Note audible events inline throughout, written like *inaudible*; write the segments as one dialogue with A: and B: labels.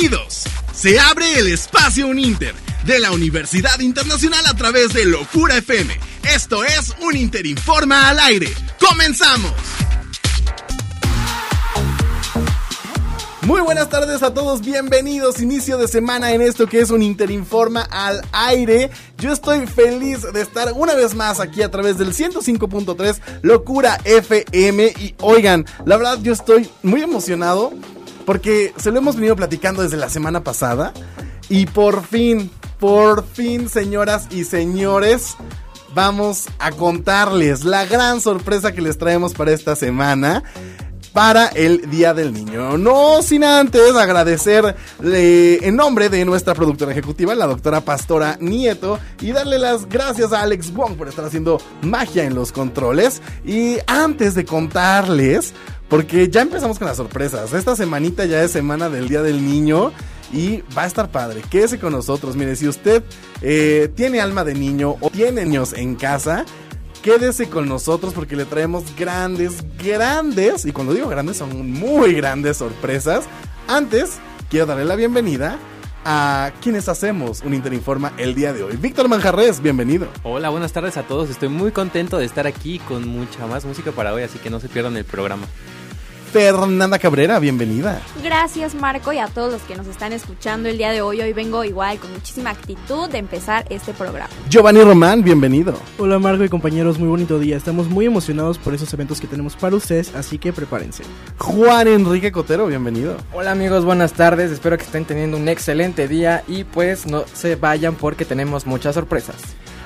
A: Bienvenidos. Se abre el espacio Uninter de la Universidad Internacional a través de Locura FM. Esto es un Interinforma al aire. ¡Comenzamos! Muy buenas tardes a todos, bienvenidos, inicio de semana en esto que es un Interinforma al aire. Yo estoy feliz de estar una vez más aquí a través del 105.3 Locura FM y oigan, la verdad yo estoy muy emocionado porque se lo hemos venido platicando desde la semana pasada y por fin, por fin señoras y señores, vamos a contarles la gran sorpresa que les traemos para esta semana para el Día del Niño. No sin antes agradecer en nombre de nuestra productora ejecutiva, la doctora Pastora Nieto, y darle las gracias a Alex Wong por estar haciendo magia en los controles. Y antes de contarles, porque ya empezamos con las sorpresas, esta semanita ya es semana del Día del Niño. Y va a estar padre, quédese con nosotros. Mire, si usted eh, tiene alma de niño o tiene niños en casa, quédese con nosotros porque le traemos grandes, grandes, y cuando digo grandes son muy grandes sorpresas. Antes, quiero darle la bienvenida a quienes hacemos un Interinforma el día de hoy. Víctor Manjarres, bienvenido.
B: Hola, buenas tardes a todos. Estoy muy contento de estar aquí con mucha más música para hoy, así que no se pierdan el programa.
A: Fernanda Cabrera, bienvenida.
C: Gracias Marco y a todos los que nos están escuchando el día de hoy. Hoy vengo igual con muchísima actitud de empezar este programa.
A: Giovanni Román, bienvenido.
D: Hola Marco y compañeros, muy bonito día. Estamos muy emocionados por esos eventos que tenemos para ustedes, así que prepárense.
A: Juan Enrique Cotero, bienvenido.
E: Hola amigos, buenas tardes. Espero que estén teniendo un excelente día y pues no se vayan porque tenemos muchas sorpresas.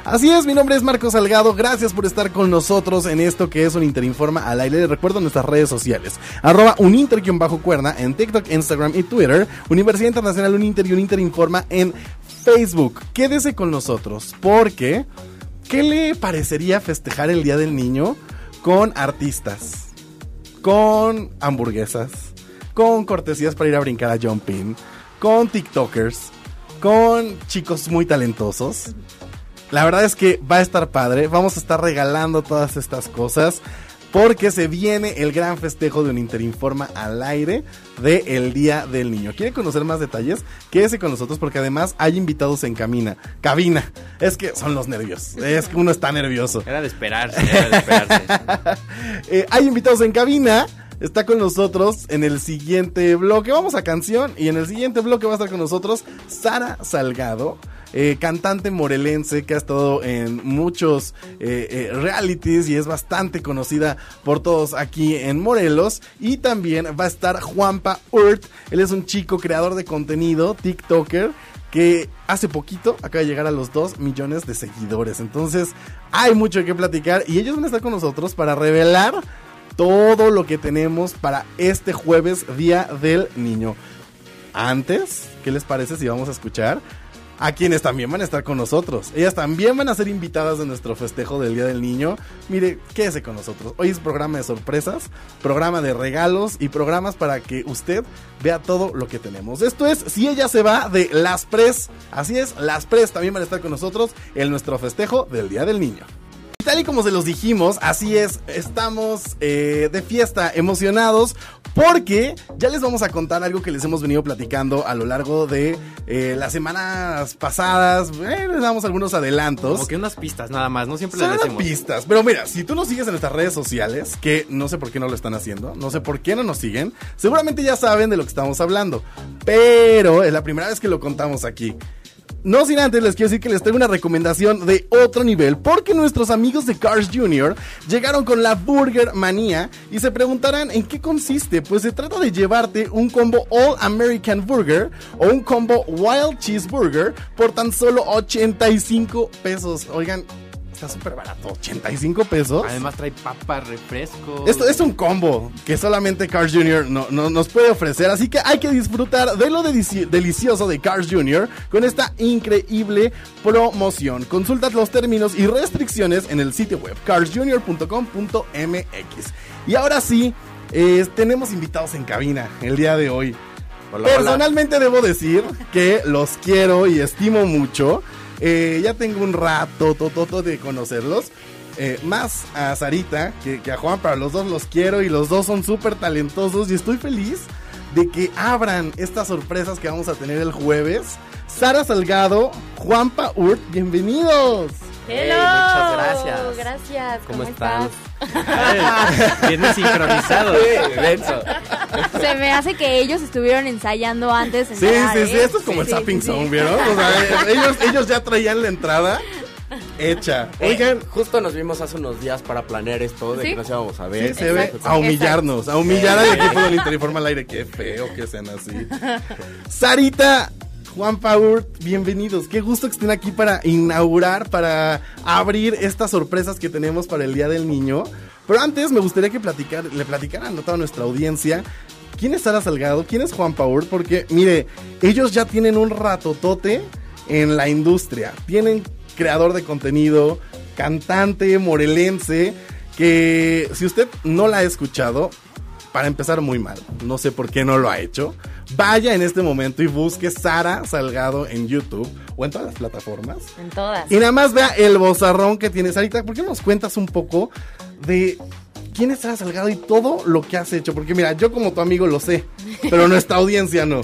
A: Así es, mi nombre es Marco Salgado, gracias por estar con nosotros en esto que es un Interinforma al aire. Les recuerdo nuestras redes sociales, arroba uninter-cuerna en TikTok, Instagram y Twitter, Universidad Internacional Uninter y Uninterinforma en Facebook. Quédese con nosotros, porque ¿qué le parecería festejar el Día del Niño con artistas? Con hamburguesas, con cortesías para ir a brincar a jumping, con TikTokers, con chicos muy talentosos la verdad es que va a estar padre. Vamos a estar regalando todas estas cosas. Porque se viene el gran festejo de un Interinforma al aire de el Día del Niño. ¿Quiere conocer más detalles? Quédese con nosotros porque además hay invitados en camina, cabina. Es que son los nervios. Es que uno está nervioso.
B: Era de esperarse, era de esperarse. *laughs*
A: eh, hay invitados en cabina. Está con nosotros en el siguiente bloque. Vamos a canción. Y en el siguiente bloque va a estar con nosotros Sara Salgado. Eh, cantante morelense que ha estado en muchos eh, eh, realities y es bastante conocida por todos aquí en Morelos. Y también va a estar Juanpa Urt, él es un chico creador de contenido, TikToker que hace poquito acaba de llegar a los 2 millones de seguidores. Entonces hay mucho que platicar y ellos van a estar con nosotros para revelar todo lo que tenemos para este jueves, Día del Niño. Antes, ¿qué les parece si vamos a escuchar a quienes también van a estar con nosotros. Ellas también van a ser invitadas de nuestro festejo del Día del Niño. Mire, quédese con nosotros. Hoy es programa de sorpresas, programa de regalos y programas para que usted vea todo lo que tenemos. Esto es Si ella se va de Las Pres. Así es, Las Pres también van a estar con nosotros en nuestro festejo del Día del Niño. Tal y como se los dijimos, así es, estamos eh, de fiesta, emocionados, porque ya les vamos a contar algo que les hemos venido platicando a lo largo de eh, las semanas pasadas. Eh, les damos algunos adelantos.
B: Como que unas pistas nada más, no siempre
A: Son unas
B: decimos.
A: pistas. Pero mira, si tú nos sigues en nuestras redes sociales, que no sé por qué no lo están haciendo, no sé por qué no nos siguen, seguramente ya saben de lo que estamos hablando. Pero es la primera vez que lo contamos aquí. No sin antes les quiero decir que les traigo una recomendación de otro nivel porque nuestros amigos de Cars Jr. llegaron con la Burger Manía y se preguntarán en qué consiste. Pues se trata de llevarte un combo All American Burger o un combo Wild Cheeseburger por tan solo 85 pesos. Oigan, está súper barato, 85 pesos.
B: Además trae papas, refresco.
A: Esto es un combo que solamente Cars Jr. No, no- nos puede ofrecer, así que hay que disfrutar de lo delici- delicioso de Cars Jr. con esta increíble promoción. Consulta los términos y restricciones en el sitio web carsjr.com.mx. Y ahora sí, eh, tenemos invitados en cabina el día de hoy.
B: Hola, hola.
A: Personalmente debo decir que los quiero y estimo mucho. Eh, ya tengo un rato de conocerlos. Eh, más a Sarita que, que a Juan, para los dos los quiero y los dos son súper talentosos y estoy feliz de que abran estas sorpresas que vamos a tener el jueves. Sara Salgado, Juanpa Urt, bienvenidos.
F: Hello.
E: muchas gracias.
F: Gracias.
B: ¿Cómo
F: ¿Cómo,
B: están?
F: estás? *laughs*
B: Vienen sincronizados.
E: Denso.
C: Se me hace que ellos estuvieron ensayando antes. de
A: Sí, sí,
C: ¿eh?
A: sí, esto es como
C: Sí,
A: el
C: sí,
A: Zapping
C: sí.
A: Zone, ¿vieron? O sea, eh, ellos, ellos ya traían la entrada hecha. Oigan,
G: Justo nos vimos hace unos días para planear esto de
C: ¿Sí?
G: que nos íbamos a
A: Sí,
G: ver.
A: se ve a humillarnos, a humillar al equipo del Interinforma al aire. Qué feo que sean así. *laughs* Sarita, Juan Power, bienvenidos. Qué gusto que estén aquí para inaugurar, para abrir estas sorpresas que tenemos para el Día del Niño. Pero antes me gustaría que platicar, le platicaran a toda nuestra audiencia. ¿Quién es Sara Salgado? ¿Quién es Juan Power? Porque, mire, ellos ya tienen un ratotote en la industria. Tienen creador de contenido, cantante morelense, que si usted no la ha escuchado, para empezar muy mal, no sé por qué no lo ha hecho, vaya en este momento y busque Sara Salgado en YouTube o en todas las plataformas.
F: En todas.
A: Y nada más vea el bozarrón que tienes. Sarita, ¿por qué no nos cuentas un poco de quién es Sara Salgado y todo lo que has hecho? Porque mira, yo como tu amigo lo sé, pero nuestra audiencia no.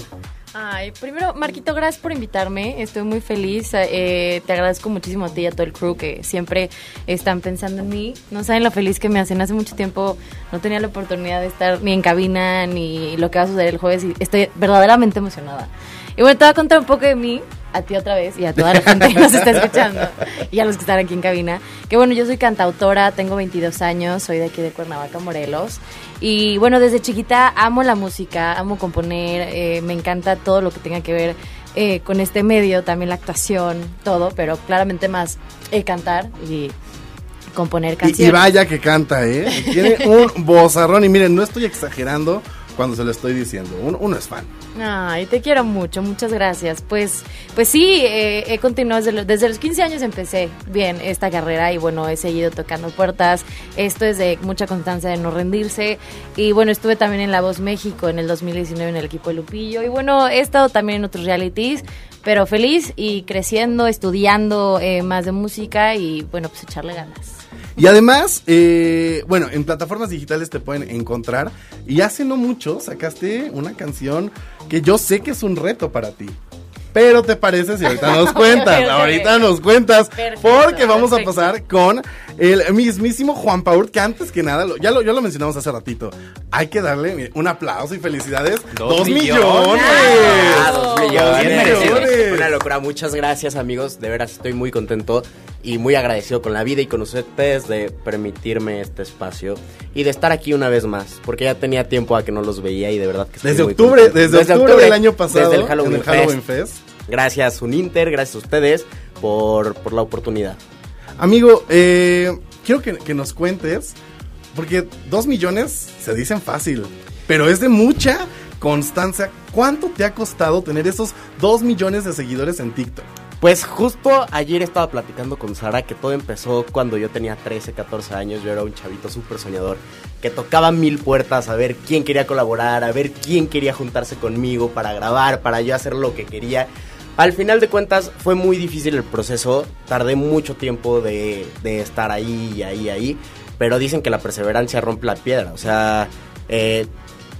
F: Ay, primero, Marquito, gracias por invitarme. Estoy muy feliz. Eh, te agradezco muchísimo a ti y a todo el crew que siempre están pensando en mí. No saben lo feliz que me hacen. Hace mucho tiempo no tenía la oportunidad de estar ni en cabina ni lo que va a suceder el jueves y estoy verdaderamente emocionada. Y bueno, te voy a contar un poco de mí, a ti otra vez y a toda la gente que nos está escuchando y a los que están aquí en cabina. Que bueno, yo soy cantautora, tengo 22 años, soy de aquí de Cuernavaca, Morelos. Y bueno, desde chiquita amo la música, amo componer, eh, me encanta todo lo que tenga que ver eh, con este medio, también la actuación, todo, pero claramente más eh, cantar y componer
A: Y,
F: canciones.
A: y vaya que canta, ¿eh? Tiene un bozarrón y miren, no estoy exagerando cuando se lo estoy diciendo. Uno, uno es fan.
F: Ay, te quiero mucho, muchas gracias. Pues, pues sí, eh, he continuado desde, lo- desde los 15 años empecé bien esta carrera y bueno, he seguido tocando puertas. Esto es de mucha constancia de no rendirse. Y bueno, estuve también en La Voz México en el 2019 en el equipo de Lupillo. Y bueno, he estado también en otros realities, pero feliz y creciendo, estudiando eh, más de música y bueno, pues echarle ganas.
A: Y además, eh, bueno, en plataformas digitales te pueden encontrar. Y hace no mucho sacaste una canción que yo sé que es un reto para ti. Pero te parece si ahorita nos *laughs* cuentas, ahorita nos cuentas,
F: Perfecto,
A: porque vamos
F: perfecto.
A: a pasar con el mismísimo Juan Paul, que antes que nada, lo- ya, lo, ya lo mencionamos hace ratito, hay que darle un aplauso y felicidades.
B: Dos
A: ¡Dos
B: millones!
A: millones!
G: Ah, dos
A: Dos
G: millones.
B: Bien merecido.
A: millones.
G: Una locura. Muchas gracias, amigos. De veras estoy muy contento y muy agradecido con la vida y con ustedes de permitirme este espacio y de estar aquí una vez más, porque ya tenía tiempo a que no los veía y de verdad que estoy
A: Desde
G: muy
A: octubre, desde, octubre, del año pasado,
G: desde el Halloween,
A: en el Halloween
G: Fest.
A: Fest.
G: Gracias, Uninter, gracias a ustedes por, por la oportunidad.
A: Amigo, eh, quiero que, que nos cuentes, porque dos millones se dicen fácil, pero es de mucha constancia. ¿Cuánto te ha costado tener esos dos millones de seguidores en TikTok?
G: Pues justo ayer estaba platicando con Sara que todo empezó cuando yo tenía 13, 14 años. Yo era un chavito súper soñador que tocaba mil puertas a ver quién quería colaborar, a ver quién quería juntarse conmigo para grabar, para yo hacer lo que quería. Al final de cuentas fue muy difícil el proceso, tardé mucho tiempo de, de estar ahí ahí, ahí, pero dicen que la perseverancia rompe la piedra, o sea, eh,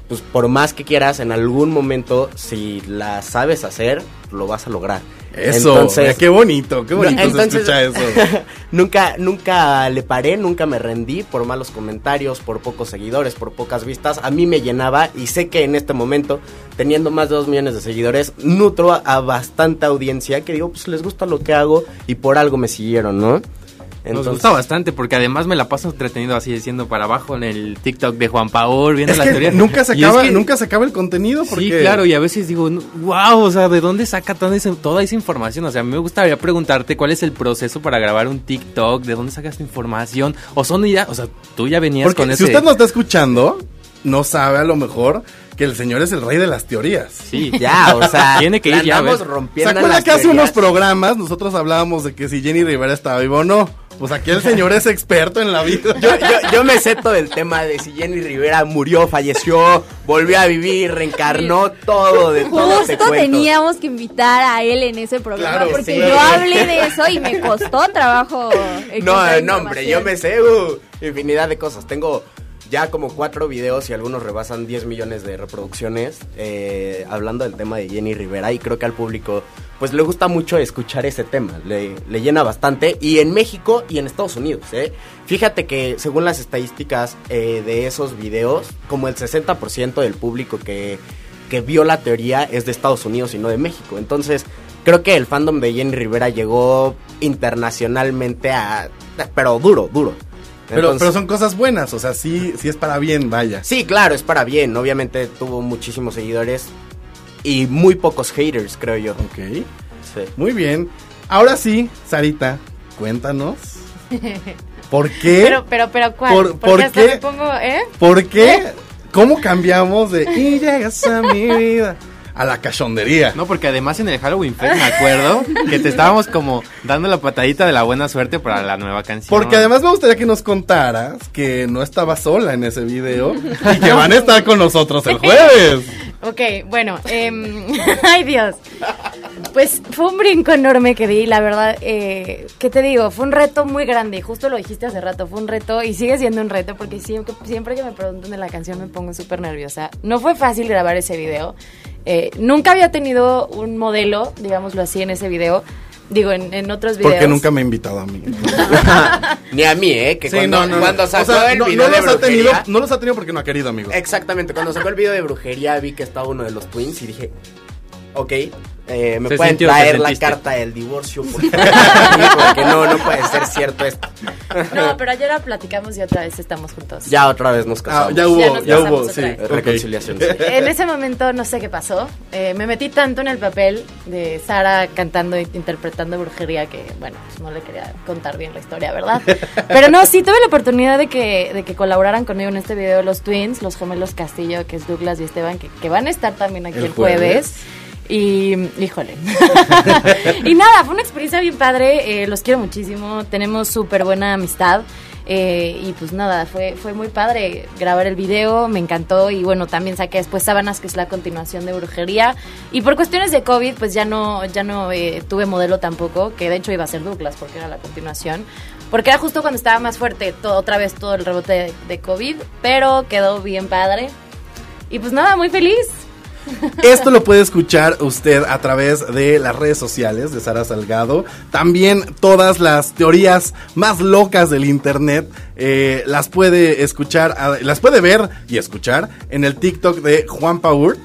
G: pues por más que quieras, en algún momento, si la sabes hacer, lo vas a lograr.
A: Eso, mira, qué bonito, qué bonito
G: No,
A: se escucha eso. *laughs*
G: nunca, nunca le paré, nunca me rendí por malos comentarios, por pocos seguidores, por pocas vistas. A mí me llenaba y sé que en este momento, teniendo más de dos millones de seguidores, nutro a, a bastante audiencia que digo, pues les gusta lo que hago y por algo me siguieron, ¿no?
B: Nos gusta bastante porque además me la paso entretenido así diciendo para abajo en el TikTok de Juan Paul, viendo
A: Es
B: las
A: que
B: teorías.
A: nunca se
B: es
A: acaba,
B: que-
A: nunca se acaba el contenido porque
B: Sí, claro, y a veces digo, wow, o sea, ¿de dónde saca toda esa, toda esa información? O sea, a mí me gustaría preguntarte cuál es el proceso para grabar un TikTok, de dónde sacas tu información, o son ya, o sea, tú ya venías
A: Porque
B: con
A: si
B: ese...
A: usted no está escuchando, no sabe a lo mejor que el señor es el rey de las teorías.
B: Sí,
G: Ya, o sea, *laughs*
B: Tiene que ir ya, ¿ves?
A: ¿Se
G: rompiendo
A: acuerda
G: las
A: que hace unos programas nosotros hablábamos de que si Jenny Rivera estaba viva o no? Pues aquí el señor es experto en la vida.
G: Yo, yo, yo me sé todo el tema de si Jenny Rivera murió, falleció, volvió a vivir, reencarnó, todo de todo
C: Justo teníamos que invitar a él en ese programa
A: Claro,
C: porque
A: sí.
C: yo hablé de eso y me costó trabajo.
G: No, no, hombre, yo me sé uh, infinidad de cosas. Tengo ya como cuatro videos y algunos rebasan 10 millones de reproducciones eh, hablando del tema de Jenny Rivera y creo que al público pues le gusta mucho escuchar ese tema, le, le llena bastante y en México y en Estados Unidos, ¿eh? Fíjate que según las estadísticas eh, de esos videos, como el 60% del público que, que vio la teoría es de Estados Unidos y no de México, entonces creo que el fandom de Jenny Rivera llegó internacionalmente a... pero duro, duro.
A: Pero,
G: Entonces-
A: pero son cosas buenas, o sea, sí, sí es para bien, vaya.
G: Sí, claro, es para bien. Obviamente tuvo muchísimos seguidores y muy pocos haters, creo yo.
A: Ok,
G: Sí.
A: muy bien. Ahora sí, Sarita, cuéntanos. *laughs* ¿Por qué?
F: Pero, pero, pero, ¿cuál?
A: ¿Por-
F: hasta
A: qué?
F: me pongo, ¿eh?
A: ¿Por qué? ¿Cómo cambiamos de y llegas a mi vida a la cachondería?
B: No, porque además en el Halloween Fest me acuerdo que te estábamos como dando la patadita de la buena suerte para la nueva canción.
A: Porque además me gustaría que nos contaras que no estaba sola en ese video y que van a estar con nosotros el jueves. *laughs*
F: Ok, bueno, em, *laughs* ay Dios. Pues fue un brinco enorme que di, la verdad, eh, ¿qué te digo? Fue un reto muy grande, justo lo dijiste hace rato, fue un reto y sigue siendo un reto porque siempre, siempre que me preguntan de la canción me pongo súper nerviosa. No fue fácil grabar ese video, eh, nunca había tenido un modelo, digámoslo así, en ese video, digo, en, en otros videos.
A: Porque nunca me ha invitado a mí. *laughs*
G: Ni a mí, ¿eh? Que
A: Sí,
G: cuando,
A: no, no,
G: cuando
A: O
G: sacó
A: sea,
G: el
A: no,
G: video
A: no
G: de
A: los ha tenido,
G: brujería...
A: no los ha tenido porque no ha querido, amigo.
G: Exactamente, cuando sacó el video de brujería vi que estaba uno de los twins y dije, ok, eh, me
B: Se
G: pueden
B: sintió,
G: traer la carta del divorcio *laughs* porque no, no puede ser cierto esto.
F: No, pero ayer la platicamos y otra vez estamos juntos.
G: Ya otra vez nos
A: Ah,
G: casamos.
A: ya hubo,
F: Ya
A: hubo, sí.
F: vez.
G: Reconciliación. sí. *laughs*
F: En ese momento no sé qué pasó. Eh, me metí tanto en el papel de Sara cantando e interpretando brujería que, bueno, pues no le quería contar bien la historia, ¿verdad? *laughs* Pero no, sí tuve la oportunidad de que, de que colaboraran conmigo en este video los twins, los gemelos Castillo, que es Douglas y Esteban, que, que van a estar también aquí
A: El
F: el, jueves.
A: jueves.
F: Y, híjole. *laughs* y nada, fue una experiencia bien padre. eh, los quiero muchísimo. Tenemos súper buena amistad. eh, y pues nada, fue, fue muy padre grabar el video, me encantó. Y bueno, también saqué después Sábanas, que es la continuación de Brujería. Y por cuestiones de COVID, pues ya no, ya no eh, tuve modelo tampoco, que de hecho iba a ser Douglas, porque era la continuación. Porque era justo cuando estaba más fuerte, otra vez todo el rebote de COVID. Pero quedó bien padre. Y pues nada, muy feliz.
A: Esto lo puede escuchar usted a través de las redes sociales de Sara Salgado. También todas las teorías más locas del internet eh, las puede escuchar, las puede ver y escuchar en el TikTok de Juan Paurt.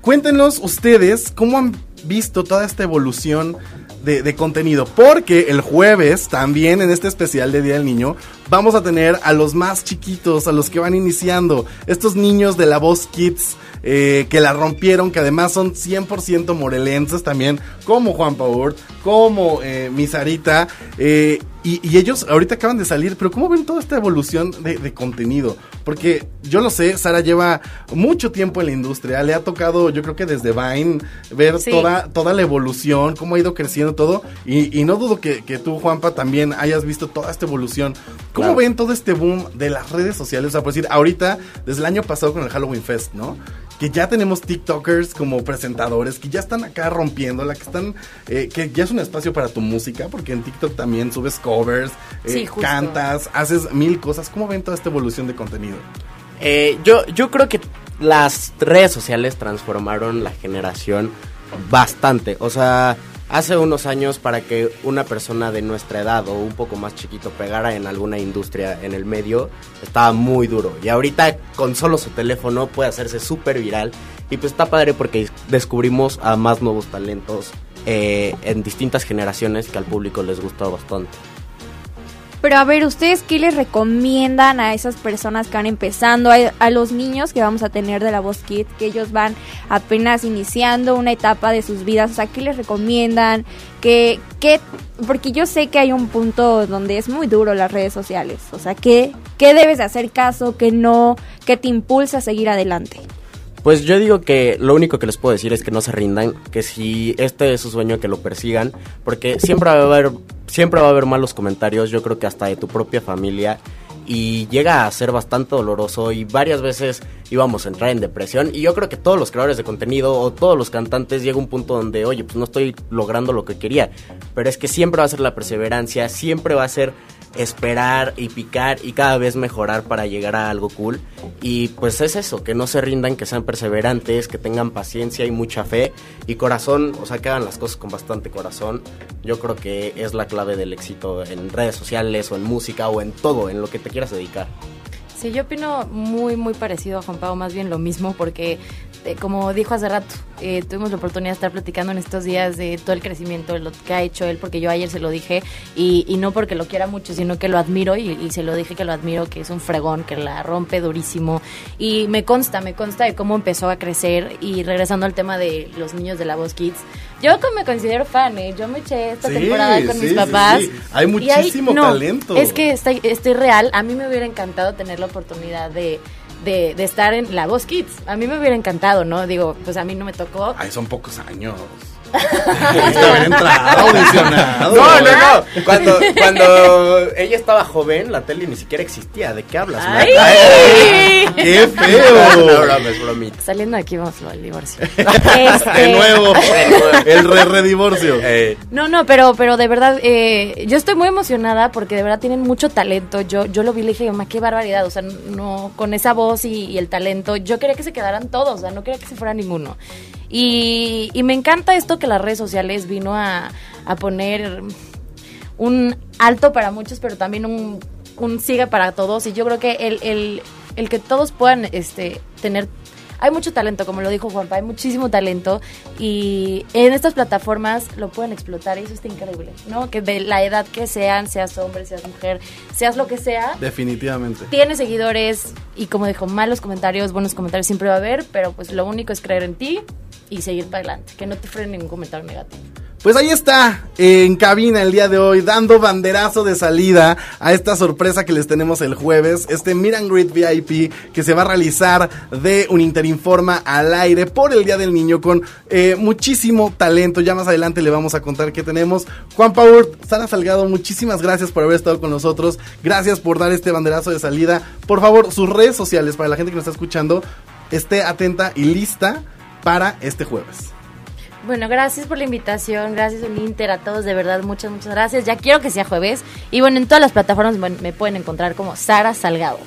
A: Cuéntenos ustedes cómo han visto toda esta evolución de contenido. Porque el jueves, también en este especial de Día del Niño, vamos a tener a los más chiquitos, a los que van iniciando. Estos niños de la voz Kids. eh, que la rompieron, que además son 100% morelenses también, como Juan Paur, como eh, mi Sarita, eh, y, y ellos ahorita acaban de salir, pero ¿cómo ven toda esta evolución de, de contenido? Porque yo lo sé, Sara lleva mucho tiempo en la industria, le ha tocado, yo creo que desde Vine, ver
F: Sí.
A: toda, toda la evolución, cómo ha ido creciendo todo, y, y no dudo que, que tú, Juanpa, también hayas visto toda esta evolución. ¿Cómo
G: Claro.
A: ven todo este boom de las redes sociales? O sea, por decir, ahorita, desde el año pasado con el Halloween Fest, ¿no? Que ya tenemos TikTokers como presentadores, que ya están acá rompiéndola, que están, eh, que ya es un espacio para tu música, porque en TikTok también subes covers, eh,
F: Sí,
A: cantas, haces mil cosas. ¿Cómo ven toda esta evolución de contenido?
G: Eh, yo, yo creo que las redes sociales transformaron la generación bastante. O sea, hace unos años para que una persona de nuestra edad o un poco más chiquito pegara en alguna industria en el medio, estaba muy duro. Y ahorita con solo su teléfono puede hacerse súper viral. Y pues está padre porque descubrimos a más nuevos talentos eh, en distintas generaciones que al público les gusta bastante.
C: Pero a ver, ¿ustedes qué les recomiendan a esas personas que van empezando, a, a los niños que vamos a tener de la Voz Kid, que ellos van apenas iniciando una etapa de sus vidas? O sea, ¿qué les recomiendan? ¿Qué, qué, porque yo sé que hay un punto donde es muy duro las redes sociales. O sea, ¿qué, qué debes de hacer caso? ¿Qué no? ¿Qué te impulsa a seguir adelante?
G: Pues yo digo que lo único que les puedo decir es que no se rindan, que si este es su sueño que lo persigan, porque siempre va a haber siempre va a haber malos comentarios, yo creo que hasta de tu propia familia y llega a ser bastante doloroso y varias veces íbamos a entrar en depresión y yo creo que todos los creadores de contenido o todos los cantantes llega un punto donde, oye, pues no estoy logrando lo que quería, pero es que siempre va a ser la perseverancia, siempre va a ser esperar y picar y cada vez mejorar para llegar a algo cool. Y pues es eso, que no se rindan, que sean perseverantes, que tengan paciencia y mucha fe y corazón, o sea, que hagan las cosas con bastante corazón. Yo creo que es la clave del éxito en redes sociales o en música o en todo, en lo que te quieras dedicar.
F: Sí, yo opino muy, muy parecido a Juan Pablo, más bien lo mismo, porque eh, como dijo hace rato, eh, tuvimos la oportunidad de estar platicando en estos días de todo el crecimiento, de lo que ha hecho él, porque yo ayer se lo dije, y, y no porque lo quiera mucho, sino que lo admiro, y, y se lo dije que lo admiro, que es un fregón, que la rompe durísimo, y me consta, me consta de cómo empezó a crecer, y regresando al tema de los niños de la Voz Kids, yo como me considero fan, ¿eh? yo me eché esta
A: Sí,
F: temporada con
A: sí,
F: mis papás.
A: sí. Hay muchísimo
F: no,
A: talento.
F: Es que estoy, estoy real, a mí me hubiera encantado tener la oportunidad de, de, de estar en La Voz Kids. A mí me hubiera encantado, ¿no? Digo, pues a mí no me tocó.
A: Ay, son pocos años. Pudiste haber entrado, audicionado.
G: No, no, no. *laughs* Cuando, cuando ella estaba joven, la tele ni siquiera existía. ¿De qué hablas?
F: ¡Ay! *laughs*
A: ¡Qué *laughs*
G: No,
A: feo!
G: broma, es bromita.
F: Saliendo de aquí vamos al divorcio.
A: De
F: Este,
A: nuevo,
G: De nuevo.
A: el re redivorcio.
G: Eh,
F: No, no, pero, pero de verdad, eh, yo estoy muy emocionada porque de verdad tienen mucho talento. Yo, yo lo vi y le dije, ma, qué barbaridad. O sea, no, con esa voz y, y el talento, yo quería que se quedaran todos, o sea, no quería que se fuera ninguno. Y, y me encanta esto que las redes sociales vino a, a poner un alto para muchos, pero también un, un sigue para todos. Y yo creo que el, el, el que todos puedan este, tener... Hay mucho talento, como lo dijo Juanpa, hay muchísimo talento y en estas plataformas lo pueden explotar y eso está increíble, ¿no? Que de la edad que sean, seas hombre, seas mujer, seas lo que sea,
A: Definitivamente.
F: tiene seguidores y como dijo, malos comentarios, buenos comentarios siempre va a haber, pero pues lo único es creer en ti y seguir para adelante, que no te frene ningún comentario negativo.
A: Pues ahí está, en cabina el día de hoy, dando banderazo de salida a esta sorpresa que les tenemos el jueves, este Meet and VIP que se va a realizar de un Interinforma al aire por el Día del Niño con eh, muchísimo talento. Ya más adelante le vamos a contar qué tenemos. Juan Power, Sara Salgado, muchísimas gracias por haber estado con nosotros. Gracias por dar este banderazo de salida. Por favor, sus redes sociales para la gente que nos está escuchando, esté atenta y lista para este jueves.
F: Bueno, gracias por la invitación, gracias un Inter a todos, de verdad, muchas, muchas gracias. Ya quiero que sea jueves. Y bueno, en todas las plataformas me pueden encontrar como Sara Salgado.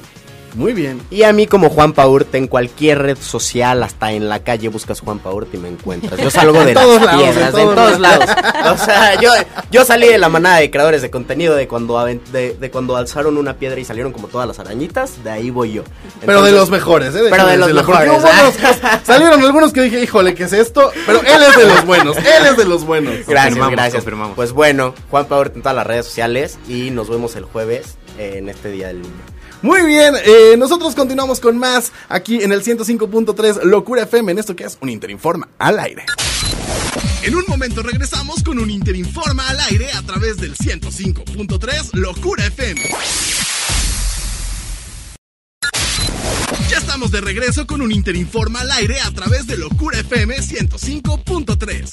A: Muy bien.
G: Y a mí como Juan Paurt en cualquier red social, hasta en la calle buscas Juan Paurt y me encuentras. Yo salgo de *laughs* las
A: lados,
G: piedras,
A: en todos
G: todos, lados. O sea, yo, yo salí de la manada de creadores de contenido de cuando de, de cuando alzaron una piedra y salieron como todas las arañitas, de ahí voy yo.
A: Pero de los mejores, ¿eh?
G: Pero de los
A: decirlo, porque
G: mejores,
A: hubo
G: ¿ah? *laughs*
A: salieron algunos que dije, híjole, ¿qué es esto? Pero él es de los buenos, él es de los buenos.
G: Gracias,
B: Confirmamos,
G: gracias.
B: confirmamos.
G: Pues bueno, Juan Paurt en todas las redes sociales y nos vemos el jueves en este Día del Niño.
A: Muy bien, eh, nosotros continuamos con más aquí en el 105.3 Locura FM, en esto que es un Interinforma al aire. En un momento regresamos con un Interinforma al aire a través del 105.3 Locura FM. Ya estamos de regreso con un Interinforma al aire a través de Locura FM 105.3.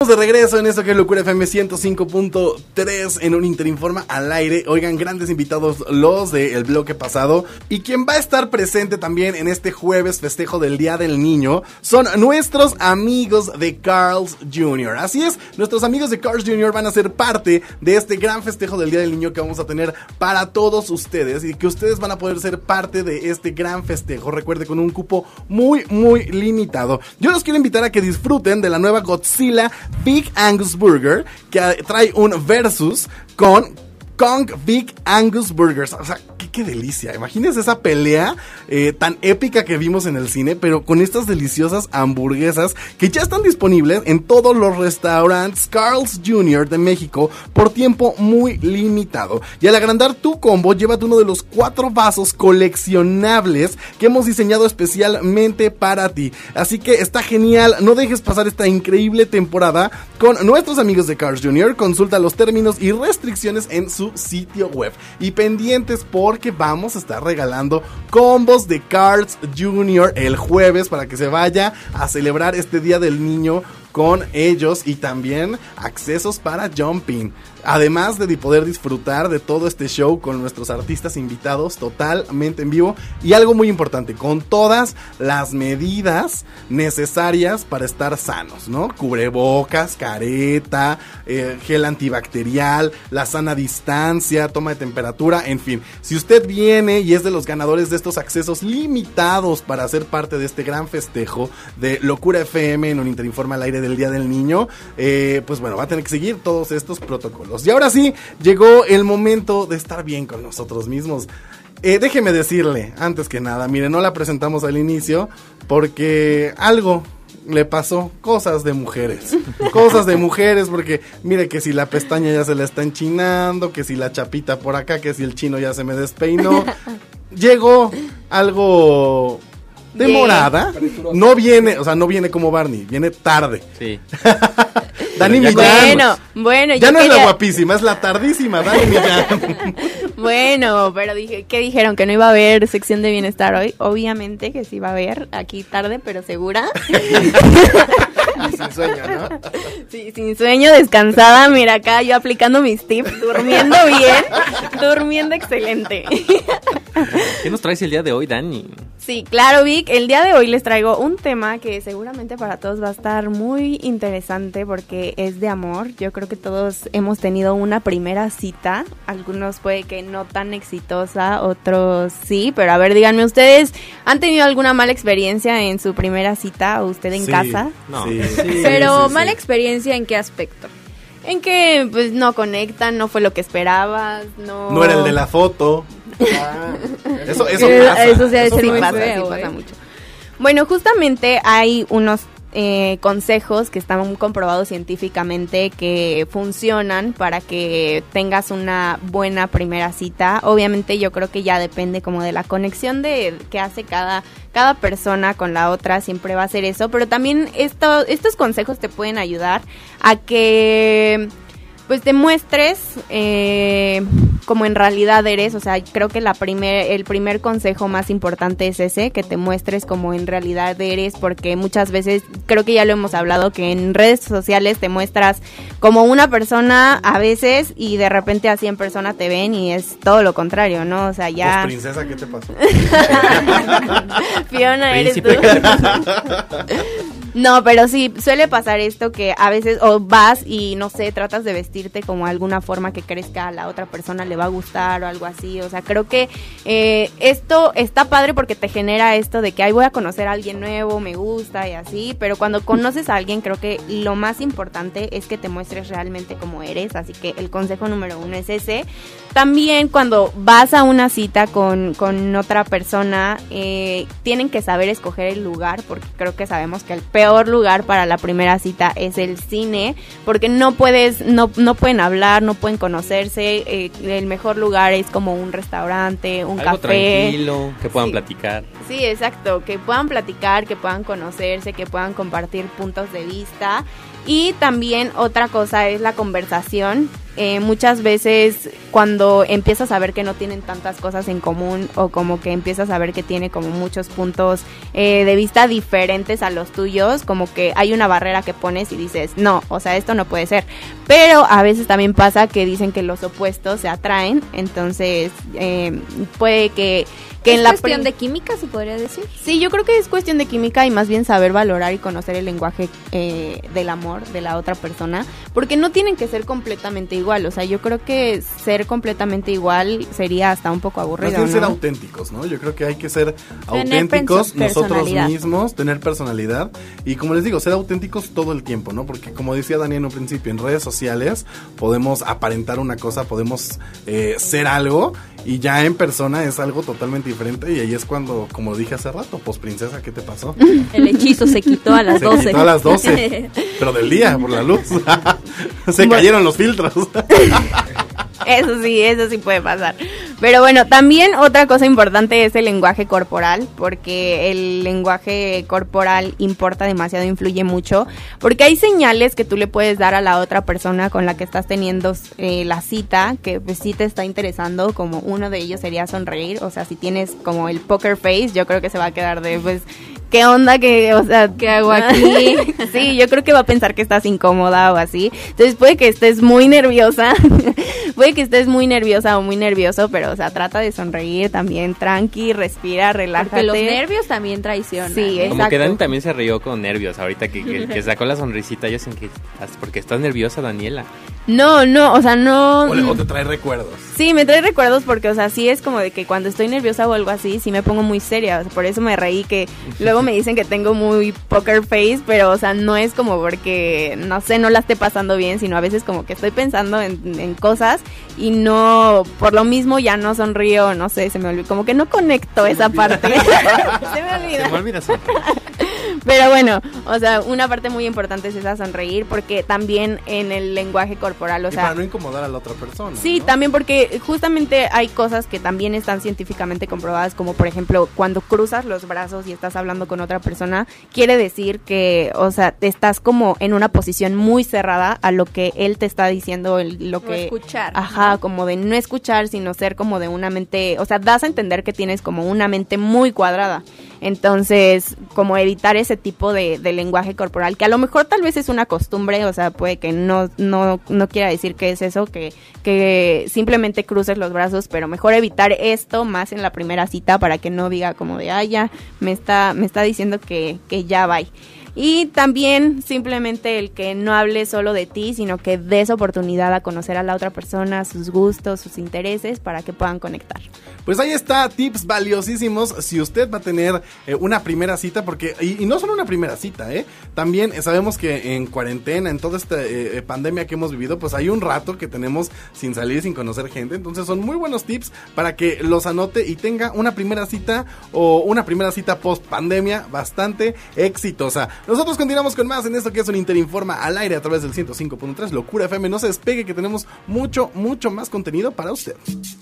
A: De regreso en esto que es Locura FM 105.3 en un Interinforma al aire. Oigan, grandes invitados los del bloque pasado. Y quien va a estar presente también en este jueves festejo del Día del Niño son nuestros amigos de Carl's Jr. Así es, nuestros amigos de Carl's Jr. van a ser parte de este gran festejo del Día del Niño que vamos a tener para todos ustedes y que ustedes van a poder ser parte de este gran festejo. Recuerde, con un cupo muy, muy limitado. Yo los quiero invitar a que disfruten de la nueva Godzilla Big Angus Burger que trae un versus con Kong Big Angus Burgers. O sea, qué, delicia. Imagínense esa pelea eh, tan épica que vimos en el cine, pero con estas deliciosas hamburguesas que ya están disponibles en todos los restaurantes Carl's Jr. de México por tiempo muy limitado. Y al agrandar tu combo, llévate uno de los cuatro vasos coleccionables que hemos diseñado especialmente para ti. Así que está genial. No dejes pasar esta increíble temporada con nuestros amigos de Carl's Jr. Consulta los términos y restricciones en su sitio web. Y pendientes porque vamos a estar regalando combos de Carl's Jr. el jueves para que se vaya a celebrar este Día del Niño con ellos y también accesos para jumping. Además de poder disfrutar de todo este show con nuestros artistas invitados totalmente en vivo. Y algo muy importante, con todas las medidas necesarias para estar sanos, ¿no? Cubrebocas, careta, eh, gel antibacterial, la sana distancia, toma de temperatura, en fin. Si usted viene y es de los ganadores de estos accesos limitados para ser parte de este gran festejo de Locura FM en un Interinforma al aire del Día del Niño, eh, pues bueno, va a tener que seguir todos estos protocolos. Y ahora sí, llegó el momento de estar bien con nosotros mismos. Eh, déjeme decirle, antes que nada, mire, no la presentamos al inicio porque algo le pasó, cosas de mujeres, *laughs* cosas de mujeres, porque mire que si la pestaña ya se le está enchinando, que si la chapita por acá, que si el chino ya se me despeinó, *laughs* llegó algo demorada, no viene, o sea, no viene como Barney, viene tarde.
B: Sí. *laughs*
A: Dani Millán.
H: Bueno, bueno,
A: Ya no es la guapísima, es la tardísima, Dani *laughs* Millán.
H: Bueno, pero dije, ¿qué dijeron? ¿Que no iba a haber sección de bienestar hoy? Obviamente que sí va a haber, aquí tarde, pero segura. *laughs*
E: Y sin sueño, ¿no?
H: Sí, sin sueño, descansada, mira acá yo aplicando mis tips, durmiendo bien, durmiendo excelente. *laughs*
B: ¿Qué nos traes el día de hoy, Dani?
H: Sí, claro, Vic. El día de hoy les traigo un tema que seguramente para todos va a estar muy interesante porque es de amor. Yo creo que todos hemos tenido una primera cita. Algunos puede que no tan exitosa, otros sí. Pero a ver, díganme ustedes, ¿han tenido alguna mala experiencia en su primera cita o usted en
A: Sí,
H: casa?
B: No.
A: sí,
C: Pero
A: sí, sí.
C: mala experiencia en qué aspecto.
H: En que pues no conectan, no fue lo que esperabas, no...
A: No era el de la foto.
E: Ah,
A: Eso, eso pasa.
C: eso sí
H: Eso sí pasa,
C: feo,
H: sí pasa
C: ¿eh?
H: mucho. Bueno, justamente hay unos eh, consejos que están comprobados científicamente que funcionan para que tengas una buena primera cita. Obviamente yo creo que ya depende como de la conexión de que hace cada cada persona con la otra siempre va a hacer eso, pero también esto, estos consejos te pueden ayudar a que pues te muestres eh, como en realidad eres, o sea, creo que la primer, el primer consejo más importante es ese, que te muestres como en realidad eres, porque muchas veces, creo que ya lo hemos hablado, que en redes sociales te muestras como una persona a veces y de repente así en persona te ven y es todo lo contrario, ¿no? O sea,
A: Pues,
H: ya...
A: princesa, ¿qué te pasó? *laughs*
H: Fiona, eres tú. *laughs* No, pero sí, suele pasar esto que a veces o vas y no sé, tratas de vestirte como alguna forma que crees que a la otra persona le va a gustar o algo así. O sea, creo que eh, esto está padre porque te genera esto de que, ay, voy a conocer a alguien nuevo, me gusta y así. Pero cuando conoces a alguien, creo que lo más importante es que te muestres realmente como eres. Así que el consejo número uno es ese. También cuando vas a una cita con, con otra persona, eh, tienen que saber escoger el lugar, porque creo que sabemos que el peor lugar para la primera cita es el cine, porque no puedes, no, no pueden hablar, no pueden conocerse, eh, el mejor lugar es como un restaurante, un
B: Algo
H: café.
B: tranquilo, que puedan
H: Sí.
B: platicar.
H: Sí, exacto, que puedan platicar, que puedan conocerse, que puedan compartir puntos de vista. Y también otra cosa es la conversación. Eh, muchas veces cuando empiezas a ver que no tienen tantas cosas en común o como que empiezas a ver que tiene como muchos puntos eh, de vista diferentes a los tuyos, como que hay una barrera que pones y dices, no, o sea, esto no puede ser. Pero a veces también pasa que dicen que los opuestos se atraen, entonces eh, puede que, que
C: ¿Es
H: en la
C: cuestión de química, se podría decir?
H: Sí, yo creo que es cuestión de química y más bien saber valorar y conocer el lenguaje eh, del amor de la otra persona, porque no tienen que ser completamente igual, o sea, yo creo que ser completamente igual sería hasta un poco
A: Más
H: aburrido,
A: bien ser auténticos, ¿no? Yo creo que hay que ser
C: Tener
A: auténticos nosotros mismos, tener personalidad y como les digo, ser auténticos todo el tiempo, ¿no? Porque como decía Dani en un principio, en redes sociales podemos aparentar una cosa, podemos eh, ser algo y ya en persona es algo totalmente diferente y ahí es cuando, como dije hace rato, pues princesa, ¿qué te pasó? *laughs*
C: El hechizo se quitó a las
A: Se
C: 12.
A: quitó a las 12, *laughs* pero del día, por la luz. *laughs* Se cayeron los filtros.
H: Eso sí, eso sí puede pasar. Pero bueno, también otra cosa importante es el lenguaje corporal, porque el lenguaje corporal importa demasiado, influye mucho, porque hay señales que tú le puedes dar a la otra persona con la que estás teniendo eh, la cita, que pues sí te está interesando, como uno de ellos sería sonreír, o sea, si tienes como el poker face, yo creo que se va a quedar de pues... ¿qué onda? que o sea,
C: ¿Qué hago aquí? *laughs*
H: sí, yo creo que va a pensar que estás incómoda o así. Entonces puede que estés muy nerviosa, *laughs* puede que estés muy nerviosa o muy nervioso, pero, o sea, trata de sonreír también, tranqui, respira, relájate.
C: Porque los nervios también traicionan.
H: Sí,
C: ¿eh?
B: Como que
H: Exacto.
B: Dani también se rió con nervios ahorita que, que- que sacó la sonrisita. Yo sé que porque estás nerviosa, Daniela.
H: No, no, o sea, no...
A: O, le- o te trae recuerdos.
H: Sí, me trae recuerdos porque, o sea, sí es como de que cuando estoy nerviosa o algo así, sí me pongo muy seria. O sea, por eso me reí que *laughs* luego me dicen que tengo muy poker face, pero, o sea, no es como porque, no sé, no la esté pasando bien, sino a veces como que estoy pensando en, en cosas y no, por lo mismo ya no sonrío, no sé, se me olvidó, como que no conecto esa parte. *laughs* se me olvida.
B: Se me olvida.
H: Pero bueno, o sea, una parte muy importante es esa sonreír porque también en el lenguaje corporal, o
A: y
H: sea...
A: para no incomodar a la otra persona.
H: Sí,
A: ¿no?
H: también porque justamente hay cosas que también están científicamente comprobadas, como por ejemplo cuando cruzas los brazos y estás hablando con otra persona, quiere decir que, o sea, te estás como en una posición muy cerrada a lo que él te está diciendo, el- lo
C: No
H: que...
C: escuchar.
H: Ajá, como de no escuchar, sino ser como de una mente, o sea, das a entender que tienes como una mente muy cuadrada. Entonces, como evitar ese tipo de, lenguaje corporal, que a lo mejor tal vez es una costumbre, o sea, puede que no, no, no quiera decir que es eso, que, que simplemente cruces los brazos, pero mejor evitar esto más en la primera cita para que no diga como de, ay, ya, me está, me está diciendo que, que ya va. Y también simplemente el que no hable solo de ti, sino que des oportunidad a conocer a la otra persona, sus gustos, sus intereses, para que puedan conectar.
A: Pues ahí está, tips valiosísimos si usted va a tener eh, una primera cita, porque, y, no solo una primera cita, ¿eh? También eh, sabemos que en cuarentena, en toda esta pandemia que hemos vivido, pues hay un rato que tenemos sin salir, sin conocer gente, entonces son muy buenos tips para que los anote y tenga una primera cita o una primera cita post pandemia bastante exitosa. Nosotros continuamos con más en esto que es un Interinforma al aire a través del 105.3 Locura FM. No se despegue que tenemos mucho, mucho más contenido para usted.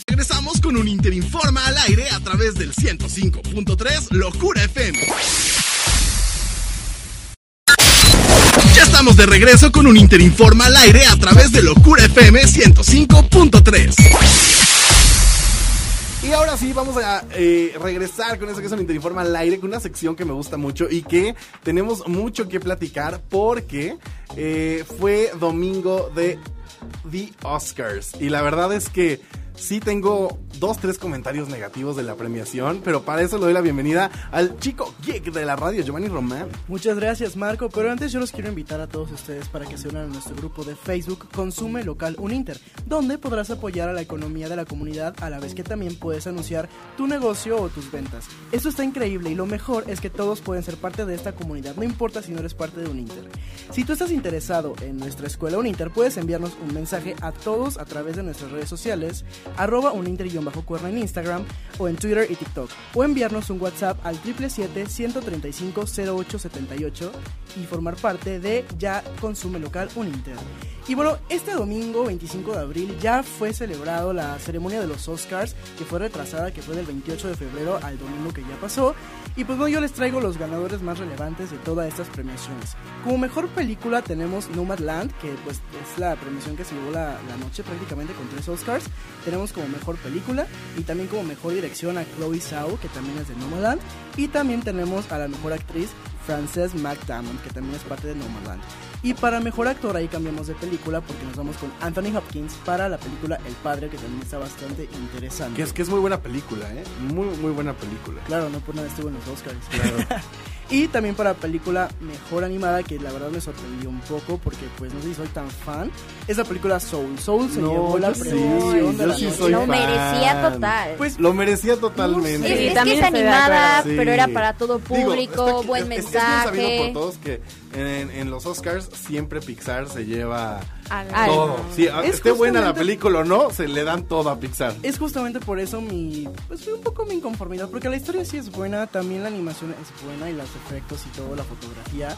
A: Regresamos con un Interinforma al aire a través del 105.3 Locura FM. Ya estamos de regreso con un Interinforma al aire a través de Locura FM 105.3. Y ahora sí, vamos a eh, regresar con eso que es un Interinforma al aire, con una sección que me gusta mucho y que tenemos mucho que platicar porque eh, fue domingo de The Oscars. Y la verdad es que sí tengo dos, tres comentarios negativos de la premiación, pero para eso le doy la bienvenida al chico geek de la radio, Giovanni Román.
D: Muchas gracias Marco, pero antes yo los quiero invitar a todos ustedes para que se unan a nuestro grupo de Facebook Consume Local Uninter, donde podrás apoyar a la economía de la comunidad a la vez que también puedes anunciar tu negocio o tus ventas. Esto está increíble y lo mejor es que todos pueden ser parte de esta comunidad, no importa si no eres parte de Uninter. Si tú estás interesado en nuestra escuela Uninter, puedes enviarnos un mensaje a todos a través de nuestras redes sociales, arroba uninter-cuerna en Instagram o en Twitter y TikTok, o enviarnos un WhatsApp al 777-135-0878 y formar parte de Ya Consume Local Uninter. Y bueno, este domingo 25 de abril ya fue celebrado la ceremonia de los Oscars, que fue retrasada, que fue del 28 de febrero al domingo que ya pasó. Y pues bueno, yo les traigo los ganadores más relevantes de todas estas premiaciones. Como mejor película tenemos Nomadland, que pues es la premiación que se llevó la, la noche prácticamente con tres Oscars. Tenemos como mejor película y también como mejor dirección a Chloe Zhao, que también es de Nomadland. Y también tenemos a la mejor actriz Frances McDormand, que también es parte de Nomadland. Y para mejor actor ahí cambiamos de película porque nos vamos con Anthony Hopkins para la película El Padre, que también está bastante interesante.
A: Que es que es muy buena película, ¿eh? Muy, muy buena película.
D: Claro, no por nada estuvo en los Oscars. *laughs* y también para película mejor animada, que la verdad me sorprendió un poco porque pues no sé si soy tan fan. Es la película Soul. Soul se
A: No,
D: llevó la
A: sí,
D: premiación de la
A: sí soy
C: Lo
A: fan.
C: merecía total.
D: Pues
A: Lo merecía totalmente.
H: Sí,
C: es que animada, pero
A: Sí.
C: era para todo
A: Digo,
C: público,
A: está-
C: buen
A: es- es bien sabido por
C: mensaje.
A: todos que en, en los Oscars siempre Pixar se lleva todo. Sí,
D: Es
A: esté buena la película o no, se le dan todo a Pixar.
D: Es justamente por eso mi, pues fue un poco mi inconformidad, porque la historia sí es buena, también la animación es buena y los efectos y todo, la fotografía.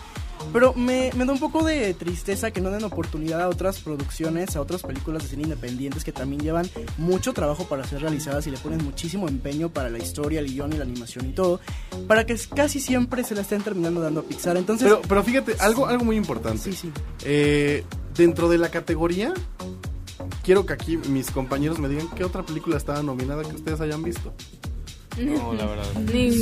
D: Pero me, me da un poco de tristeza que no den oportunidad a otras producciones, a otras películas de cine independientes que también llevan mucho trabajo para ser realizadas y le ponen muchísimo empeño para la historia, el guion y la animación y todo, para que casi siempre se la estén terminando dando a Pixar. Entonces,
A: Pero, pero fíjate, algo, algo muy importante.
D: sí, sí.
A: Eh, dentro de la categoría, quiero que aquí mis compañeros me digan qué otra película estaba nominada que ustedes hayan visto.
B: No, *laughs* la verdad.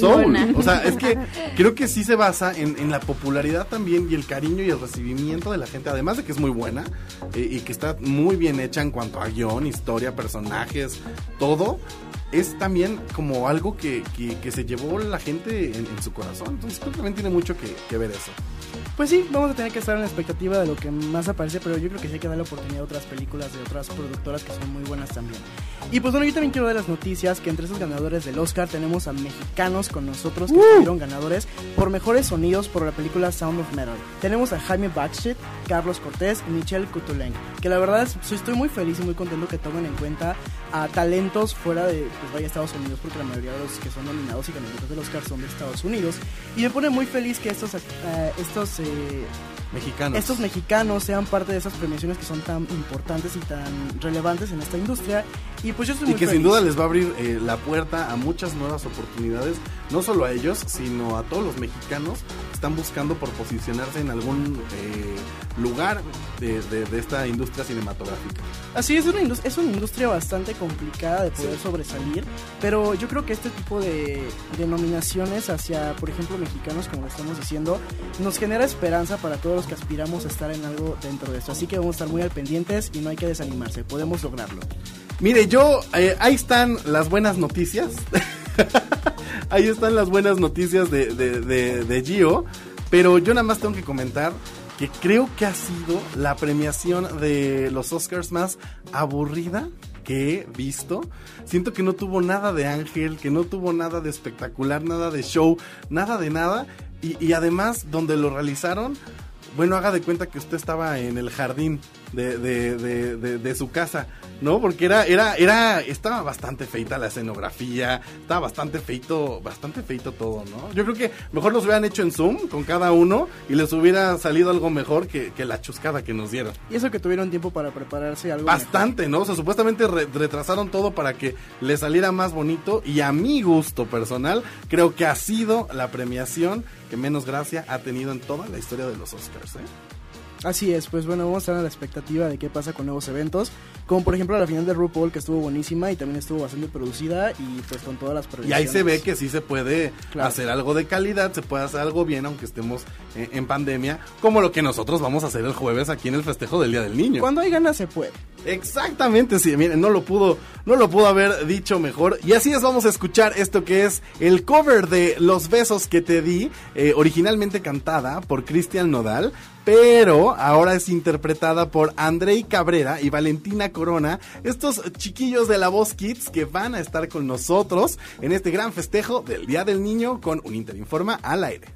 A: Soul.
C: Ninguna.
A: O sea, es que creo que sí se basa en, en la popularidad también y el cariño y el recibimiento de la gente, además de que es muy buena eh, y que está muy bien hecha en cuanto a guion, historia, personajes, todo. Es también como algo que, que- que se llevó la gente en, en su corazón. Entonces creo que también tiene mucho que, que ver eso.
D: Pues sí, vamos a tener que estar en la expectativa de lo que más aparece, pero yo creo que sí hay que dar la oportunidad a otras películas de otras productoras que son muy buenas también. Y pues bueno, yo también quiero dar las noticias que entre esos ganadores del Oscar tenemos a mexicanos con nosotros que fueron ganadores por mejores sonidos por la película Sound of Metal. Tenemos a Jaime Backshit, Carlos Cortés y Michelle Kutulen, que la verdad es- estoy muy feliz y muy contento que tomen en cuenta a talentos fuera de pues vaya Estados Unidos porque la mayoría de los que son nominados y ganadores del Oscar son de Estados Unidos y me pone muy feliz que estos eh, estos eh,
A: Mexicanos.
D: estos mexicanos sean parte de esas premiaciones que son tan importantes y tan relevantes en esta industria. Y pues yo estoy
A: Y
D: muy
A: que sin
D: feliz.
A: duda les va a abrir eh, la puerta a muchas nuevas oportunidades, no solo a ellos, sino a todos los mexicanos que están buscando por posicionarse en algún eh, lugar de, de- de esta industria cinematográfica.
D: Así es, una es una industria bastante complicada de poder sobresalir, pero yo creo que este tipo de, de nominaciones hacia, por ejemplo, mexicanos, como lo estamos diciendo, nos genera esperanza para todos los que aspiramos a estar en algo dentro de esto. Así que vamos a estar muy al pendientes y no hay que desanimarse, podemos lograrlo.
A: Mire, yo, eh, ahí están las buenas noticias. *laughs* ahí están las buenas noticias de, de, de- de Gio. Pero yo nada más tengo que comentar que creo que ha sido la premiación de los Oscars más aburrida que he visto. Siento que no tuvo nada de ángel, que no tuvo nada de espectacular, nada de show, nada de nada. Y, además, donde lo realizaron, bueno, haga de cuenta que usted estaba en el jardín de, de, de, de- su casa, ¿no? Porque era, era, era, estaba bastante feita la escenografía, estaba bastante feito, bastante feito todo, ¿no? Yo creo que mejor los hubieran hecho en Zoom con cada uno y les hubiera salido algo mejor que, que la chuscada que nos dieron.
D: Y eso que tuvieron tiempo para prepararse algo mejor.
A: Bastante, ¿no? O sea, supuestamente re- retrasaron todo para que le saliera más bonito y a mi gusto personal creo que ha sido la premiación que menos gracia ha tenido en toda la historia de los Oscars, ¿eh?
D: Así es, pues bueno, vamos a estar a la expectativa de qué pasa con nuevos eventos, como por ejemplo la final de RuPaul que estuvo buenísima y también estuvo bastante producida y pues con todas las
A: Y ahí se ve que sí se puede
D: Claro.
A: hacer algo de calidad, se puede hacer algo bien aunque estemos eh, en pandemia, como lo que nosotros vamos a hacer el jueves aquí en el festejo del Día del Niño.
D: Cuando hay ganas se puede.
A: Exactamente, sí, miren, no lo pudo, no lo pudo haber dicho mejor. Y así es, vamos a escuchar esto que es el cover de Los besos que te di, eh, originalmente cantada por Cristian Nodal, pero ahora es interpretada por Andrei Cabrera y Valentina Corona, estos chiquillos de la Voz Kids que van a estar con nosotros en este gran festejo del Día del Niño con un Interinforma al aire.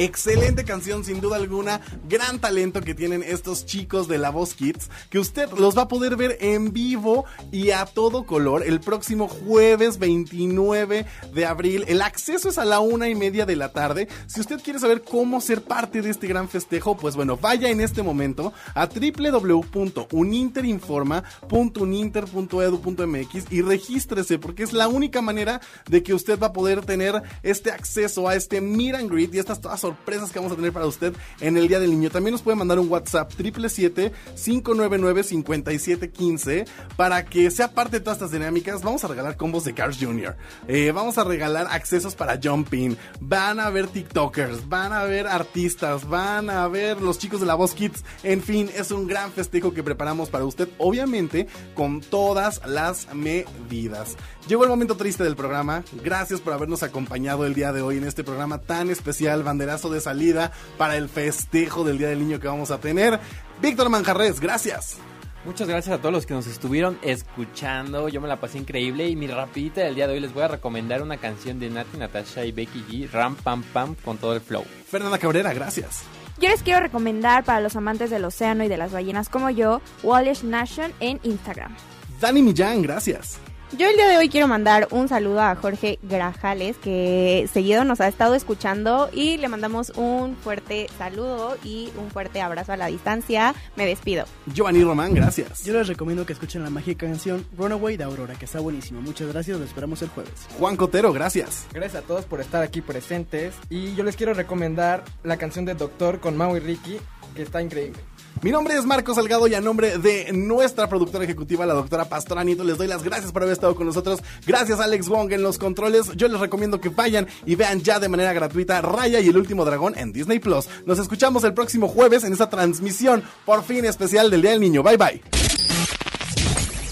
A: Excelente canción, sin duda alguna. Gran talento que tienen estos chicos de La Voz Kids. Que usted los va a poder ver en vivo y a todo color el próximo jueves 29 de abril. El acceso es a la una y media de la tarde. Si usted quiere saber cómo ser parte de este gran festejo, pues bueno, vaya en este momento a www.uninterinforma.uninter.edu.mx y regístrese porque es la única manera de que usted va a poder tener este acceso a este meet and y estas todas sorpresas que vamos a tener para usted en el Día del Niño. También nos puede mandar un WhatsApp 777-599-5715 para que sea parte de todas estas dinámicas. Vamos a regalar combos de Cars Jr. Eh, vamos a regalar accesos para Jumping. Van a haber TikTokers, van a haber artistas, van a haber los chicos de la Voz Kids. En fin, es un gran festejo que preparamos para usted, obviamente con todas las medidas. Llegó el momento triste del programa. Gracias por habernos acompañado el día de hoy en este programa tan especial, banderazo de salida para el festejo del Día del Niño que vamos a tener. Víctor Manjarres, gracias.
B: Muchas gracias a todos los que nos estuvieron escuchando. Yo me la pasé increíble. Y mi rapidita del día de hoy les voy a recomendar una canción de Nati, Natasha y Becky G. Ram Pam Pam con todo el flow.
A: Fernanda Cabrera, gracias.
C: Yo les quiero recomendar para los amantes del océano y de las ballenas como yo, Wallish Nation en Instagram.
A: Dani Millán, gracias.
H: Yo el día de hoy quiero mandar un saludo a Jorge Grajales, que seguido nos ha estado escuchando y le mandamos un fuerte saludo y un fuerte abrazo a la distancia. Me despido.
A: Giovanni Román, gracias.
D: Yo les recomiendo que escuchen la mágica canción Runaway de Aurora, que está buenísima. Muchas gracias, lo esperamos el jueves.
A: Juan Cotero, gracias.
E: Gracias a todos por estar aquí presentes. Y yo les quiero recomendar la canción de Doctor con Mau y Ricky, que está increíble.
A: Mi nombre es Marco Salgado y a nombre de nuestra productora ejecutiva, la doctora Pastora Nieto, les doy las gracias por haber estado con nosotros. Gracias Alex Wong en los controles. Yo les recomiendo que vayan y vean ya de manera gratuita Raya y el último dragón en Disney Plus. Nos escuchamos el próximo jueves en esta transmisión por fin especial del Día del Niño. Bye bye.